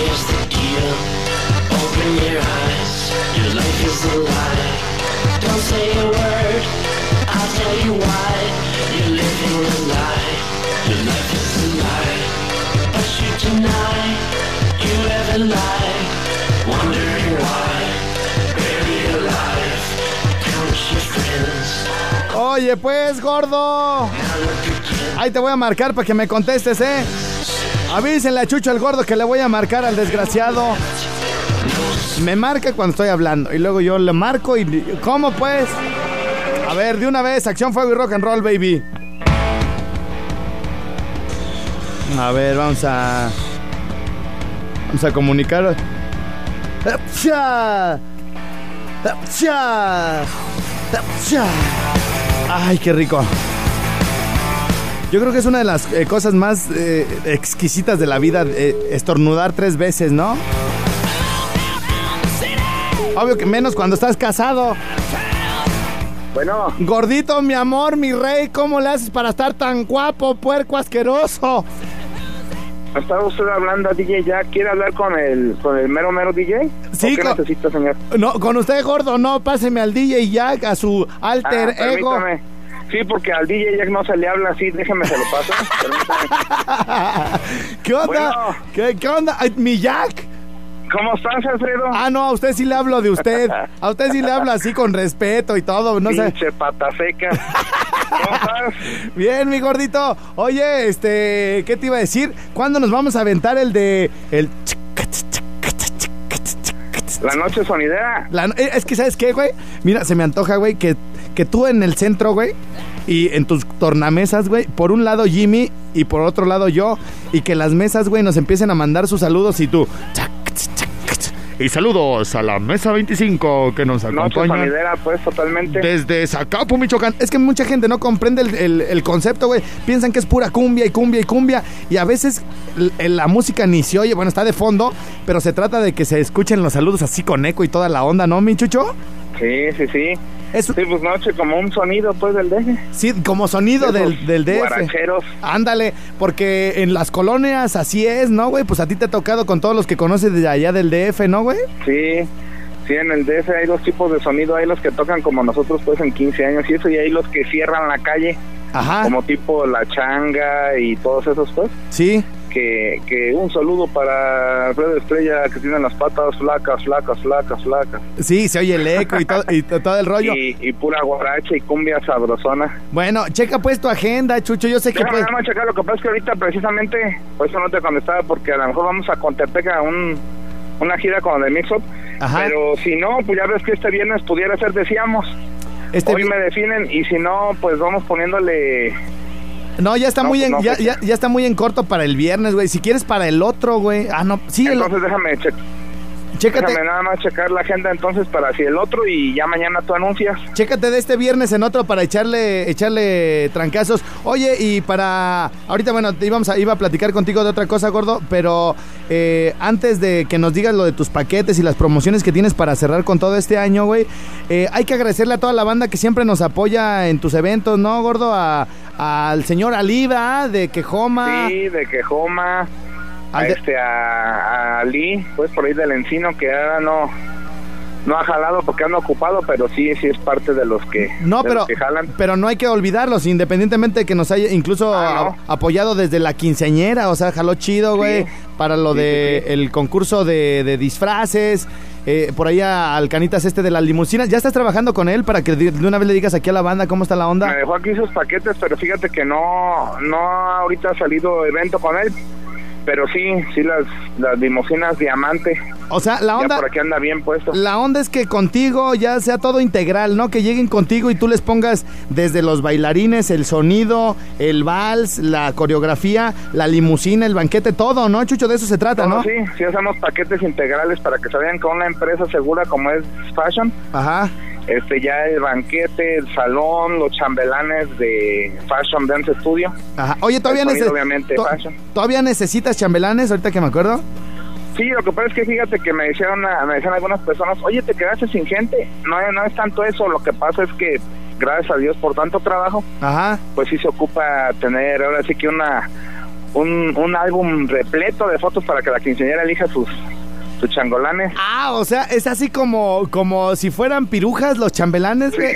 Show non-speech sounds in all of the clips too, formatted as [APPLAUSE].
Here's the deal. Open your eyes. Your life is a lie. Don't say a word. I'll tell you why. You're living a lie. Your life is a lie. But you deny you ever lied. Wondering why. Bury your life. Count your friends. Oye, pues, gordo. Ahí te voy a marcar para que me contestes, ¿eh? Avísenle a Chucho el gordo que le voy a marcar al desgraciado. Me marca cuando estoy hablando y luego yo le marco y... ¿Cómo pues? A ver, de una vez, acción, fuego y rock and roll, baby. A ver, vamos a... Vamos a comunicar. Ay, qué rico. Yo creo que es una de las eh, cosas más eh, exquisitas de la vida, eh, estornudar tres veces, ¿no? Obvio que menos cuando estás casado. Bueno, Gordito, mi amor, mi rey, ¿cómo le haces para estar tan guapo, puerco asqueroso? ¿estaba usted hablando, DJ? ¿Ya quiere hablar con el, con el mero mero DJ? Sí, ¿O qué con- necesita, señor? No, con usted, gordo, no, páseme al DJ Jack, a su alter Ah, ego. permítame. Sí, porque al DJ Jack no se le habla así, déjeme se lo paso. [LAUGHS] ¿Qué onda? Bueno. ¿Qué, qué onda? ¿Mi Jack? ¿Cómo estás, Alfredo? Ah, no, a usted sí le hablo de usted. A usted sí le hablo así con respeto y todo, no sé. Pinche pata seca. ¿Cómo estás? [LAUGHS] Bien, mi gordito. Oye, este, ¿qué te iba a decir? ¿Cuándo nos vamos a aventar el de el La noche sonidera. La- eh, es que, ¿sabes qué, güey? Mira, se me antoja, güey, que, que tú en el centro, güey, y en tus tornamesas, güey, por un lado Jimmy y por otro lado yo, y que las mesas, güey, nos empiecen a mandar sus saludos y tú. chac. Y saludos a la mesa 25 que nos acompaña sonidera, pues, totalmente. desde Zacapu, Michoacán. Es que mucha gente no comprende el, el- el concepto, güey. Piensan que es pura cumbia y cumbia y cumbia. Y a veces la música ni se oye, bueno, está de fondo, pero se trata de que se escuchen los saludos así con eco y toda la onda, ¿no, mi chucho? Sí, sí, sí. Es, Sí, pues noche como un sonido, pues, del deje. sí, como sonido del, del DF. guaracheros. Ándale, porque en las colonias así es, ¿no, güey? Pues a ti te ha tocado con todos los que conoces de allá del DF, ¿no, güey? Sí, sí, en el DF hay dos tipos de sonido. Hay los que tocan como nosotros, pues, en 15 años y eso, y hay los que cierran la calle, Ajá. como tipo La Changa y todos esos, pues. Sí. Que, que un saludo para Alfredo Estrella, que tiene las patas flacas, flacas, flacas, flacas. Sí, se oye el eco y todo, y to- todo el rollo. Y, y pura guaracha y cumbia sabrosona. Bueno, checa pues tu agenda, Chucho. Yo sé que Déjame más checar, lo que pasa es que ahorita precisamente, por eso no te contestaba, porque a lo mejor vamos a Contepec a un, una gira con el Mix Up. Ajá. Pero si no, pues ya ves que este viernes pudiera ser, decíamos. Este Hoy vi- me definen y si no, pues vamos poniéndole... No, ya está No, muy pues en, no, ya, pues- ya, ya está muy en corto para el viernes, güey. Si quieres para el otro, güey. Ah, no, sí, el- Entonces déjame, che- chécate, déjame nada más checar la agenda entonces para si el otro y ya mañana tú anuncias. chécate de este viernes en otro para echarle, echarle trancazos. Oye, y para ahorita, bueno, te íbamos a, iba a platicar contigo de otra cosa, gordo, pero eh, antes de que nos digas lo de tus paquetes y las promociones que tienes para cerrar con todo este año, güey, eh, hay que agradecerle a toda la banda que siempre nos apoya en tus eventos, ¿no, gordo? A- al señor Aliva de Quejoma. Sí, de Quejoma, a, de- este, a, a Lee, pues por ahí del Encino, que ahora no... No ha jalado porque anda ocupado, pero sí, sí es parte de los que, No, pero, que jalan. pero no hay que olvidarlos, independientemente de que nos haya incluso Ah, apoyado desde la quinceañera, o sea, jaló chido, güey, para lo Sí, de sí, el concurso de, de disfraces, eh, por ahí al canitas este de las limusinas. ¿Ya estás trabajando con él para que de una vez le digas aquí a la banda cómo está la Me onda? dejó aquí sus paquetes, pero fíjate que no, no ahorita ha salido evento con él, pero sí, sí las, las limusinas diamante. O sea, la onda... Ya por aquí anda bien puesto. La onda es que contigo ya sea todo integral, ¿no? Que lleguen contigo y tú les pongas desde los bailarines, el sonido, el vals, la coreografía, la limusina, el banquete, todo, ¿no? Chucho, de eso se trata, ¿no? Sí, sí hacemos paquetes integrales para que se vean con una empresa segura como es Fashion. Ajá. Este ya el banquete, el salón, los chambelanes de Fashion Dance Studio. Ajá. Oye, todavía, El sonido, neces- obviamente, to- fashion. todavía necesitas chambelanes, ahorita que me acuerdo. Sí, lo que pasa es que fíjate que me dijeron, a- me decían algunas personas, oye, te quedaste sin gente. No, no es tanto eso, lo que pasa es que gracias a Dios por tanto trabajo, Ajá. pues sí se ocupa tener ahora sí que una un, un álbum repleto de fotos para que la quinceañera elija sus sus changolanes. Ah, o sea, es así como, como si fueran pirujas los chambelanes, güey.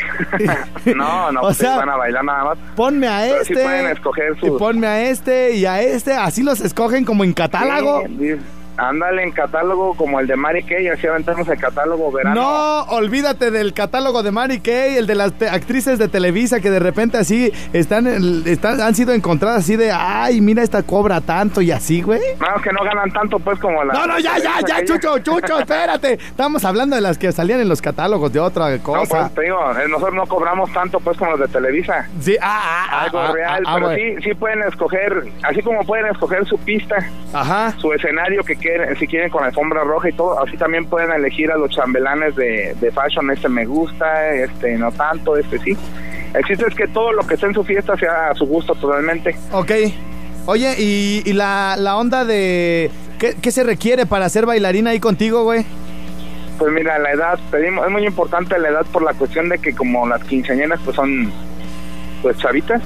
[LAUGHS] no, no, [LAUGHS] o pues sea, van a bailar nada más. ponme a Pero sí este. pueden escoger y sus- ponme a este y a este. Así los escogen como en catálogo. Sí, sí. Ándale en catálogo como el de Mary Kay, así aventamos el catálogo verano. No, olvídate del catálogo de Mary Kay, el de las actrices de Televisa que de repente así están, están han sido encontradas así de, ay, mira esta cobra tanto y así, güey. No, que no ganan tanto pues como la... No, no, ya, ya, ya, aquella. Chucho, Chucho, espérate. Estamos hablando de las que salían en los catálogos de otra No, cosa. pues te digo, eh, nosotros no cobramos tanto pues como los de Televisa. Sí, ah, ah, ah, Algo ah, real, ah, ah, pero sí, sí pueden escoger, así como pueden escoger su pista, Ajá. su escenario que quieren, si quieren con alfombra roja y todo, así también pueden elegir a los chambelanes de, de fashion, este me gusta, este no tanto, este sí. El chiste es que todo lo que esté en su fiesta sea a su gusto totalmente. Ok. Oye, y, y la, la onda de... ¿qué, ¿Qué se requiere para ser bailarina ahí contigo, güey? Pues mira, la edad, pedimos, es muy importante la edad por la cuestión de que como las quinceañeras pues son pues chavitas,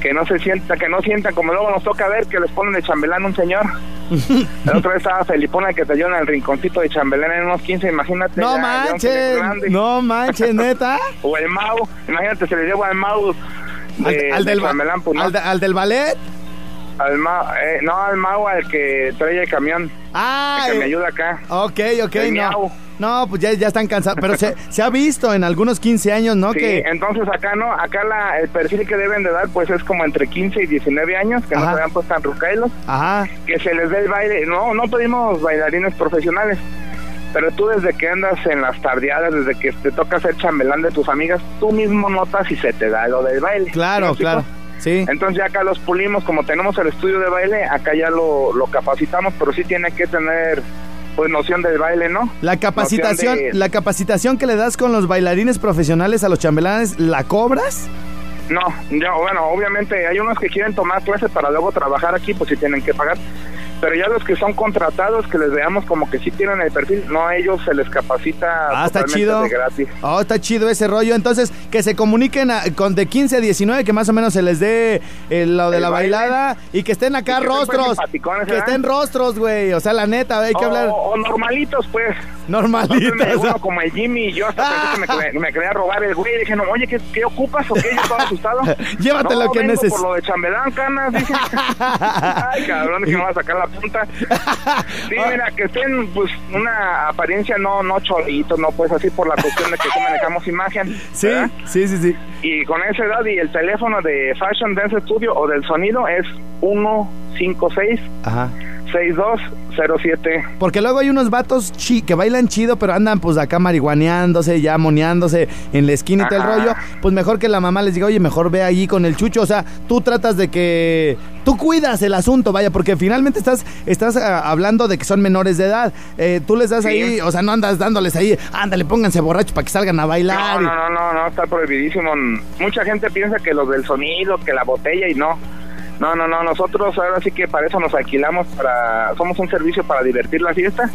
que no se sienta, que no sientan como luego nos toca ver que les ponen de chambelán un señor. [LAUGHS] La otra vez estaba Felipona que te dio en el rinconcito de chambelán en unos 15, imagínate. No ya- manches, no manches, neta. [LAUGHS] O el Mau, imagínate, se le lleva al Mau Al, de, al de del, chambelán, pues no. al, de- al del ballet. Al Mau, eh, no, al Mau al que trae el camión, Ah, el que me eh, ayuda acá. ok, ok, El no. miau. No, pues ya, ya están cansados. Pero se, [LAUGHS] se ha visto en algunos 15 años, ¿no? Sí, Que, entonces acá no, acá la, el perfil que deben de dar pues es como entre 15 y 19 años, que Ajá. no se vean pues tan rucailos, ajá. que se les dé el baile. No, no pedimos bailarines profesionales, pero tú desde que andas en las tardeadas, desde que te toca ser chambelán de tus amigas, tú mismo notas si se te da lo del baile. Claro, ¿Sí me claro. Sí. Entonces ya acá los pulimos, como tenemos el estudio de baile, acá ya lo, lo capacitamos, pero sí tiene que tener pues noción del baile, ¿no? La capacitación, de- la capacitación que le das con los bailarines profesionales a los chambelanes, ¿la cobras? No, ya, bueno, obviamente hay unos que quieren tomar clases para luego trabajar aquí, pues sí tienen que pagar. Pero ya los que son contratados, que les veamos como que sí tienen el perfil, no a ellos se les capacita Ah, está chido. de gratis. Oh, está chido ese rollo. Entonces, que se comuniquen a- con de 15 a 19, que más o menos se les dé eh, lo de El la baile. bailada y que estén acá Y que estén, pues, rostros. Que estén rostros, güey. O sea, la neta, hay que o, hablar o normalitos, pues. Normalitos. Entonces, uno como el Jimmy y yo hasta pensé que me, me quería robar el güey. Dije, no, oye, ¿qué, qué ocupas o qué? Yo estaba asustado. [LAUGHS] Llévate no, lo que vengo neces- por lo de chambelán, canas. Dije, [LAUGHS] ay, cabrón, que me va a sacar la punta. Sí, mira, que estén, pues, una apariencia no, no choritos, no, pues, así por la cuestión de que sí manejamos imagen. Sí, ¿verdad? sí, sí, sí. Y con esa edad y el teléfono de Fashion Dance Studio o del sonido es 156 Ajá. 6207. Porque luego hay unos vatos chi- que bailan chido, pero andan pues acá marihuaneándose, ya moneándose en la esquina y todo el rollo. Pues mejor que la mamá les diga, oye, mejor ve allí con el chucho. O sea, tú tratas de que. Tú cuidas el asunto, vaya, porque finalmente estás, estás ah, hablando de que son menores de edad. Eh, tú les das Sí. ahí, o sea, no andas dándoles ahí, ándale, pónganse borrachos para que salgan a bailar. No, no, no, no, no, está prohibidísimo. Mucha gente piensa que los del sonido, que la botella y no. No, no, no, nosotros ahora sí que para eso nos alquilamos, para somos un servicio para divertir la fiesta,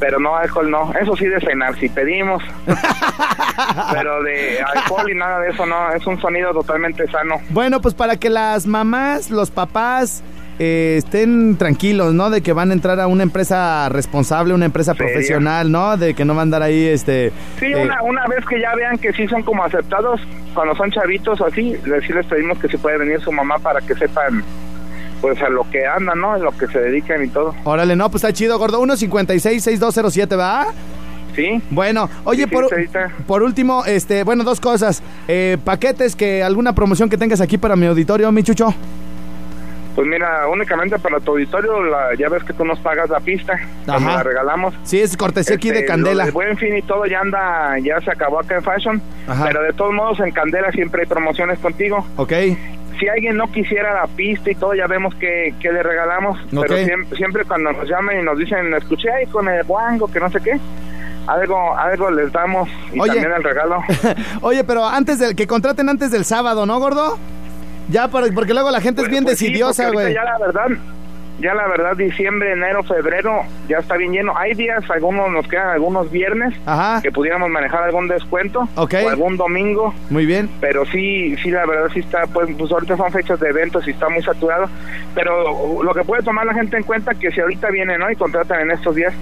pero no alcohol no. Eso sí de cenar, si pedimos. [LAUGHS] pero de alcohol y nada de eso no, es un sonido totalmente sano. Bueno, pues para que las mamás, los papás eh, estén tranquilos, ¿no? De que van a entrar a una empresa responsable, una empresa Seria. profesional, ¿no? De que no van a andar ahí, este... Sí, eh, una, una vez que ya vean que sí son como aceptados, cuando son chavitos o así, les- sí les pedimos que si puede venir su mamá para que sepan pues a lo que andan, ¿no? En lo que se dedican y todo. Órale, no, pues está chido, gordo. 156-6207, ¿va? ¿Sí? Bueno, oye, Sí, por, por último, este, bueno, dos cosas. Eh, paquetes, que alguna promoción que tengas aquí para mi auditorio, mi chucho. Pues mira, únicamente para tu auditorio, la, ya ves que tú nos pagas la pista, Ajá. la regalamos. Sí, es cortesía aquí de Este, Candela. Buen fin y todo ya anda, ya se acabó acá en Fashion, Ajá. pero de todos modos en Candela siempre hay promociones contigo. Ok. Si alguien no quisiera la pista y todo, ya vemos que, que le regalamos, Ok. pero siempre, siempre cuando nos llamen y nos dicen, escuché ahí con el guango, que no sé qué, algo, algo les damos y Oye. también el regalo. [LAUGHS] Oye, pero antes del que contraten antes del sábado, ¿no, gordo? Ya, por- porque luego la gente es bien Pues decidiosa, güey. Ya la verdad, ya la verdad, diciembre, enero, febrero, ya está bien lleno. Hay días, algunos nos quedan algunos viernes, Ajá. que pudiéramos manejar algún descuento, Ok. o algún domingo, Muy bien. pero sí, sí, la verdad sí está, pues, pues ahorita son fechas de eventos y está muy saturado. Pero lo que puede tomar la gente en cuenta que si ahorita vienen, ¿no? Y contratan en estos días,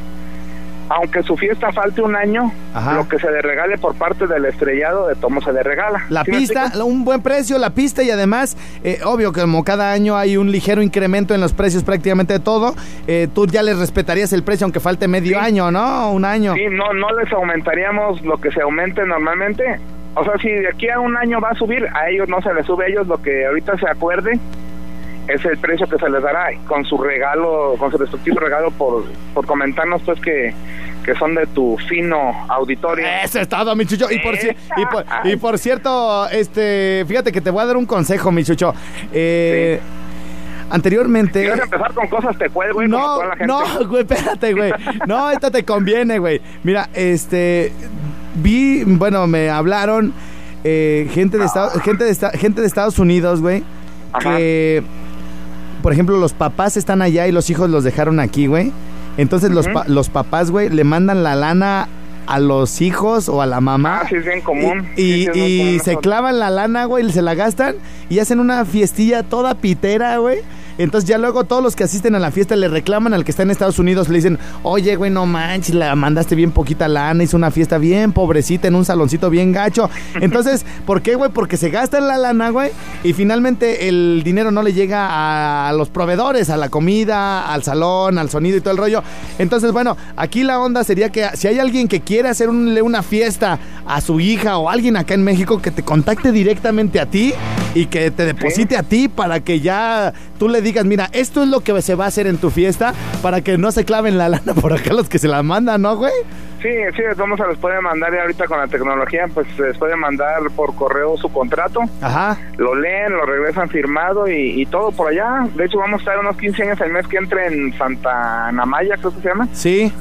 aunque su fiesta falte un año, Ajá. lo que se le regale por parte del estrellado de tomo se le regala. La ¿Sí me pista, un buen precio, la pista y además, eh, obvio que como cada año hay un ligero incremento en los precios prácticamente de todo, eh, tú ya les respetarías el precio aunque falte medio Sí. año, ¿no? Un año. Sí, no, no les aumentaríamos lo que se aumente normalmente. O sea, si de aquí a un año va a subir, a ellos no se les sube, a ellos lo que ahorita se acuerde es el precio que se les dará con su regalo, con su respectivo regalo por, por comentarnos pues que, que son de tu fino auditorio. Eso es todo, mi chucho. Y por, y por, y por cierto, este, fíjate que te voy a dar un consejo, mi chucho. Eh, Anteriormente. ¿Quieres empezar con cosas te cuelgo, güey? No, la gente? no, [LAUGHS] güey, espérate, güey. No, esto te conviene, güey. Mira, este, vi, bueno, me hablaron eh, gente de Estados, gente de esta- gente de Estados Unidos, güey, Ajá. que, por ejemplo, los papás están allá y los hijos los dejaron aquí, güey. Entonces los, pa- los papás, güey, le mandan la lana a los hijos o a la mamá. Ah, sí, es bien común. Y, Sí, y- sí, es muy y común se clavan la lana, güey, se la gastan y hacen una fiestilla toda pitera, güey. Entonces ya luego todos los que asisten a la fiesta le reclaman al que está en Estados Unidos, le dicen, oye, güey, no manches, la mandaste bien poquita lana, hizo una fiesta bien pobrecita en un saloncito bien gacho. [LAUGHS] Entonces, ¿por qué, güey? Porque se gastan la lana, güey, y finalmente el dinero no le llega a, a los proveedores, a la comida, al salón, al sonido y todo el rollo. Entonces, bueno, aquí la onda sería que si hay alguien que quiere hacer un- una fiesta a su hija o alguien acá en México que te contacte directamente a ti y que te deposite a ti para que ya tú le digas, mira, esto es lo que se va a hacer en tu fiesta para que no se claven la lana [LAUGHS] por acá los que se la mandan, ¿no, güey? Sí, sí, vamos a les puede mandar y ahorita con la tecnología, pues les puede mandar por correo su contrato. Ajá. Lo leen, lo regresan firmado y, y todo por allá. De hecho, vamos a estar unos 15 años el mes que entre en Santa Namaya, creo que se llama. Sí.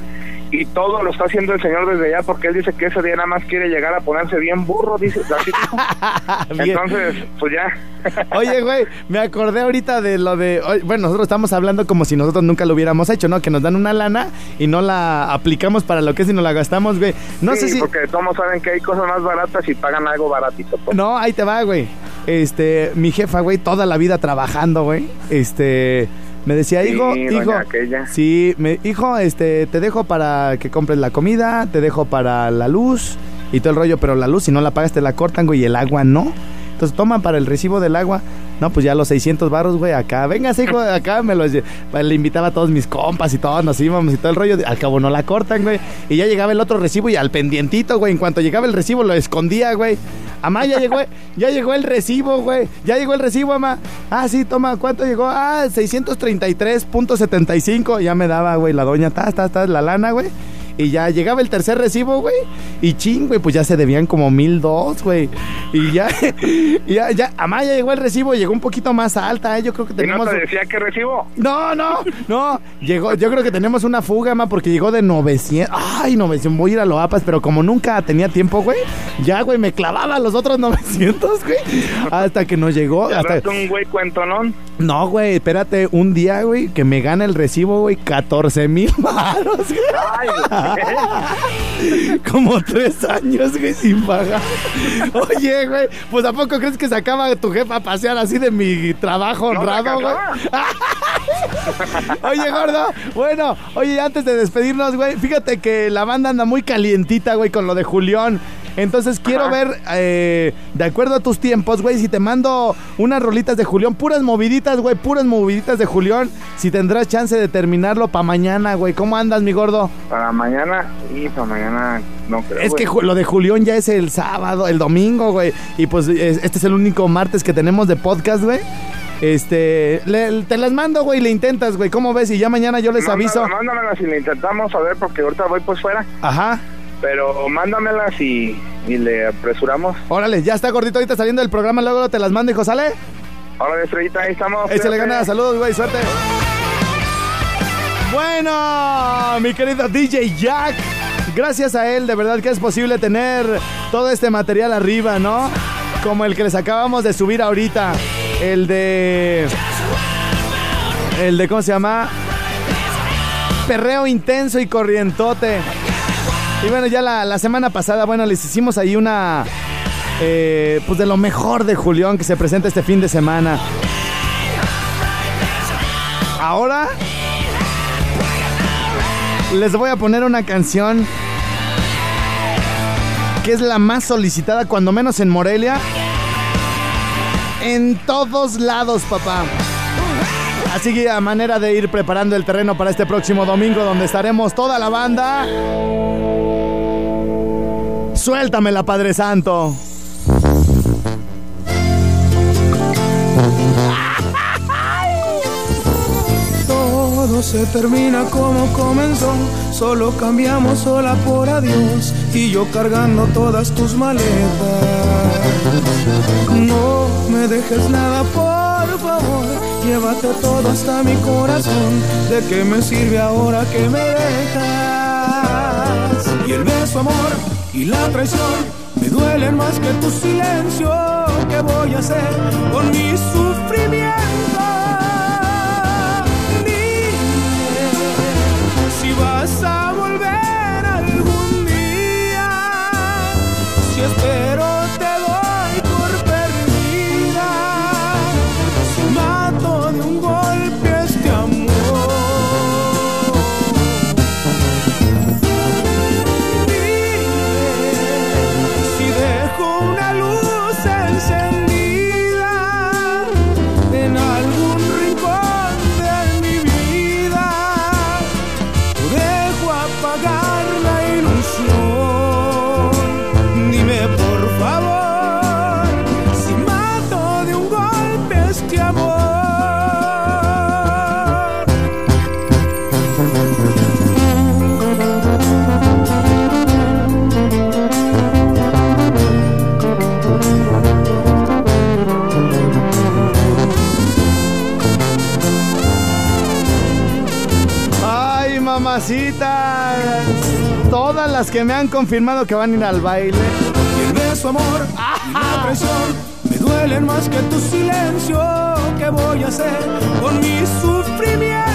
Y todo lo está haciendo el señor desde allá porque él dice que ese día nada más quiere llegar a ponerse bien burro, dice. [LAUGHS] Bien. Entonces, pues ya. [LAUGHS] Oye, güey, me acordé ahorita de lo de. Bueno, nosotros estamos hablando como si nosotros nunca lo hubiéramos hecho, ¿no? Que nos dan una lana y no la aplicamos para lo que es y no la gastamos, güey. No Sí, sé si. porque todos saben que hay cosas más baratas y pagan algo baratito. Pues. No, ahí te va, güey. Este, mi jefa, güey, toda la vida trabajando, güey. Este, me decía, hijo, hijo. aquella. Sí, me, hijo, este, te dejo para que compres la comida, te dejo para la luz y todo el rollo, pero la luz, si no la pagas, te la cortan, güey, y el agua no. Entonces toman para el recibo del agua. No, pues ya los 600 barros, güey, acá. Véngase, hijo, acá me los... lle- Le invitaba a todos mis compas y todos nos íbamos y todo el rollo. Al cabo no la cortan, güey. Y ya llegaba el otro recibo y al pendientito, güey. En cuanto llegaba el recibo lo escondía, güey. Amá, ya llegó, ya llegó el recibo, güey. Ya llegó el recibo, amá. Ah, sí, toma, ¿cuánto llegó? Ah, 633.75. Ya me daba, güey, la doña, ta, ta, ta, la lana, güey. Y ya llegaba el tercer recibo, güey. Y ching, güey, pues ya se debían como mil dos, güey. Y ya, [LAUGHS] ya, ya, Amá, ya llegó el recibo, llegó un poquito más alta, ¿eh? Yo creo que ¿Y no tenemos... te decía que recibo? No, no, no. Llegó, yo creo que tenemos una fuga, ma, porque llegó de 900. Ay, 900. Voy a ir a Loapas, pero como nunca tenía tiempo, güey, ya, güey, me clavaba los otros 900, güey. Hasta que nos llegó. ¿Te Hasta, un güey cuentonón? No, güey, espérate, un día, güey, que me gana el recibo, güey, 14 mil [LAUGHS] baros, [LAUGHS] Como tres años, güey, sin pagar. Oye, güey, pues ¿a poco crees que sacaba tu jefa a pasear así de mi trabajo honrado, güey? [LAUGHS] Oye, gordo, bueno, oye, antes de despedirnos, güey, fíjate que la banda anda muy calientita, güey, con lo de Julián. Entonces quiero Ajá. ver, eh, de acuerdo a tus tiempos, güey, si te mando unas rolitas de Julián, puras moviditas, güey, puras moviditas de Julián, si tendrás chance de terminarlo para mañana, güey. ¿Cómo andas, mi gordo? para mañana, y para mañana no creo. Es que güey. lo de Julián ya es el sábado, el domingo, güey. Y pues es- este es el único martes que tenemos de podcast, güey. Este, le- te las mando, güey, le intentas, güey. ¿Cómo ves? Y ya mañana yo les aviso. Mándala- Mándamelas y le intentamos a ver porque ahorita voy pues fuera. Ajá. Pero mándamelas y, y le apresuramos. Órale, ya está gordito ahorita saliendo del programa, luego te las mando, hijo, ¿sale? Ahora estrellita, ahí estamos. Échale ganas, saludos, güey, suerte. Bueno, mi querido DJ Jack, gracias a él, de verdad que es posible tener todo este material arriba, ¿no? Como el que les acabamos de subir ahorita, el de... El de, ¿cómo se llama? Perreo intenso y corrientote. Y bueno, ya la, la semana pasada, bueno, les hicimos ahí una... eh, pues de lo mejor de Julián que se presenta este fin de semana. Ahora les voy a poner una canción que es la más solicitada, cuando menos en Morelia. En todos lados, papá. Así que a manera de ir preparando el terreno para este próximo domingo, donde estaremos toda la banda. Suéltamela, Padre Santo. [LAUGHS] Todo se termina como comenzó, solo cambiamos sola por adiós y yo cargando todas tus maletas. No me dejes nada, por favor, llévate todo hasta mi corazón. ¿De qué me sirve ahora que me dejas? Y el beso, amor, y la traición me duelen más que tu silencio. ¿Qué voy a hacer con mi sufrimiento? Mamacitas. Todas las que me han confirmado que van a ir al baile. Y el beso, amor, y la traición me duelen más que tu silencio. ¿Qué voy a hacer con mi sufrimiento?